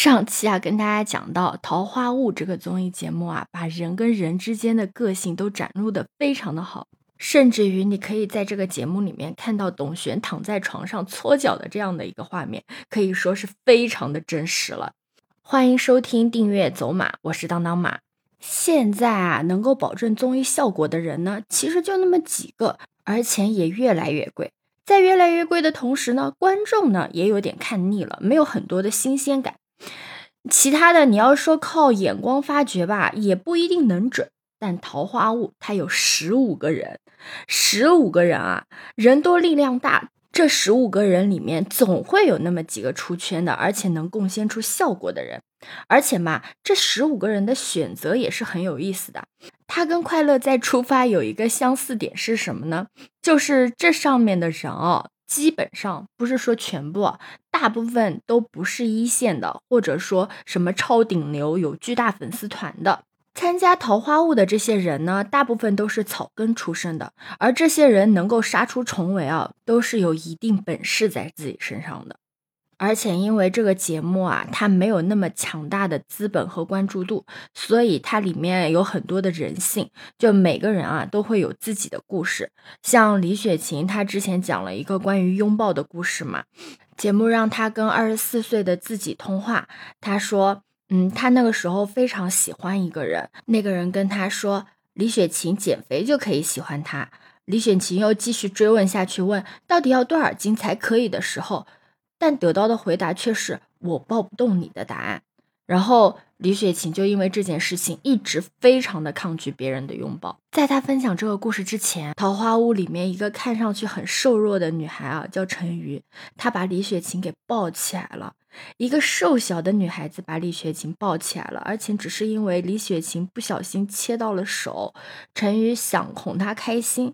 上期啊，跟大家讲到《桃花坞》这个综艺节目啊，把人跟人之间的个性都展露的非常的好，甚至于你可以在这个节目里面看到董璇躺在床上搓脚的这样的一个画面，可以说是非常的真实了。欢迎收听订阅走马，我是当当马。现在啊，能够保证综艺效果的人呢，其实就那么几个，而且也越来越贵。在越来越贵的同时呢，观众呢也有点看腻了，没有很多的新鲜感。其他的你要说靠眼光发掘吧，也不一定能准。但桃花坞它有十五个人，十五个人啊，人多力量大。这十五个人里面，总会有那么几个出圈的，而且能贡献出效果的人。而且嘛，这十五个人的选择也是很有意思的。他跟快乐再出发有一个相似点是什么呢？就是这上面的人哦。基本上不是说全部，大部分都不是一线的，或者说什么超顶流、有巨大粉丝团的。参加桃花坞的这些人呢，大部分都是草根出身的，而这些人能够杀出重围啊，都是有一定本事在自己身上的。而且因为这个节目啊，它没有那么强大的资本和关注度，所以它里面有很多的人性，就每个人啊都会有自己的故事。像李雪琴，她之前讲了一个关于拥抱的故事嘛，节目让她跟二十四岁的自己通话，她说，嗯，她那个时候非常喜欢一个人，那个人跟她说，李雪琴减肥就可以喜欢他。李雪琴又继续追问下去，问到底要多少斤才可以的时候。但得到的回答却是我抱不动你的答案。然后李雪琴就因为这件事情一直非常的抗拒别人的拥抱。在她分享这个故事之前，桃花坞里面一个看上去很瘦弱的女孩啊，叫陈瑜，她把李雪琴给抱起来了。一个瘦小的女孩子把李雪琴抱起来了，而且只是因为李雪琴不小心切到了手，陈瑜想哄她开心。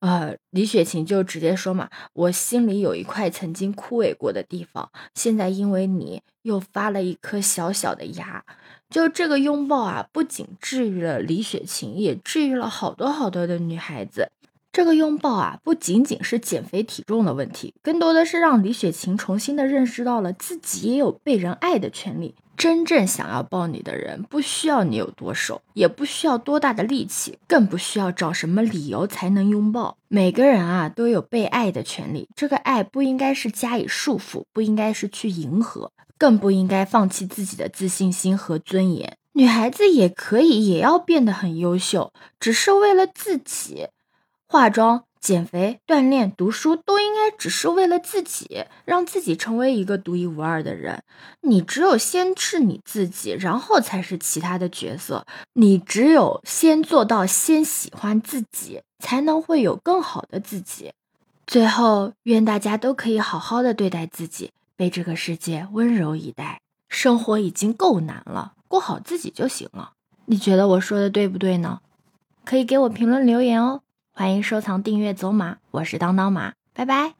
呃，李雪琴就直接说嘛，我心里有一块曾经枯萎过的地方，现在因为你又发了一颗小小的芽。就这个拥抱啊，不仅治愈了李雪琴，也治愈了好多好多的女孩子。这个拥抱啊，不仅仅是减肥体重的问题，更多的是让李雪琴重新的认识到了自己也有被人爱的权利。真正想要抱你的人，不需要你有多瘦，也不需要多大的力气，更不需要找什么理由才能拥抱。每个人啊，都有被爱的权利。这个爱不应该是加以束缚，不应该是去迎合，更不应该放弃自己的自信心和尊严。女孩子也可以，也要变得很优秀，只是为了自己化妆。减肥、锻炼、读书都应该只是为了自己，让自己成为一个独一无二的人。你只有先是你自己，然后才是其他的角色。你只有先做到先喜欢自己，才能会有更好的自己。最后，愿大家都可以好好的对待自己，被这个世界温柔以待。生活已经够难了，过好自己就行了。你觉得我说的对不对呢？可以给我评论留言哦。欢迎收藏、订阅走马，我是当当马，拜拜。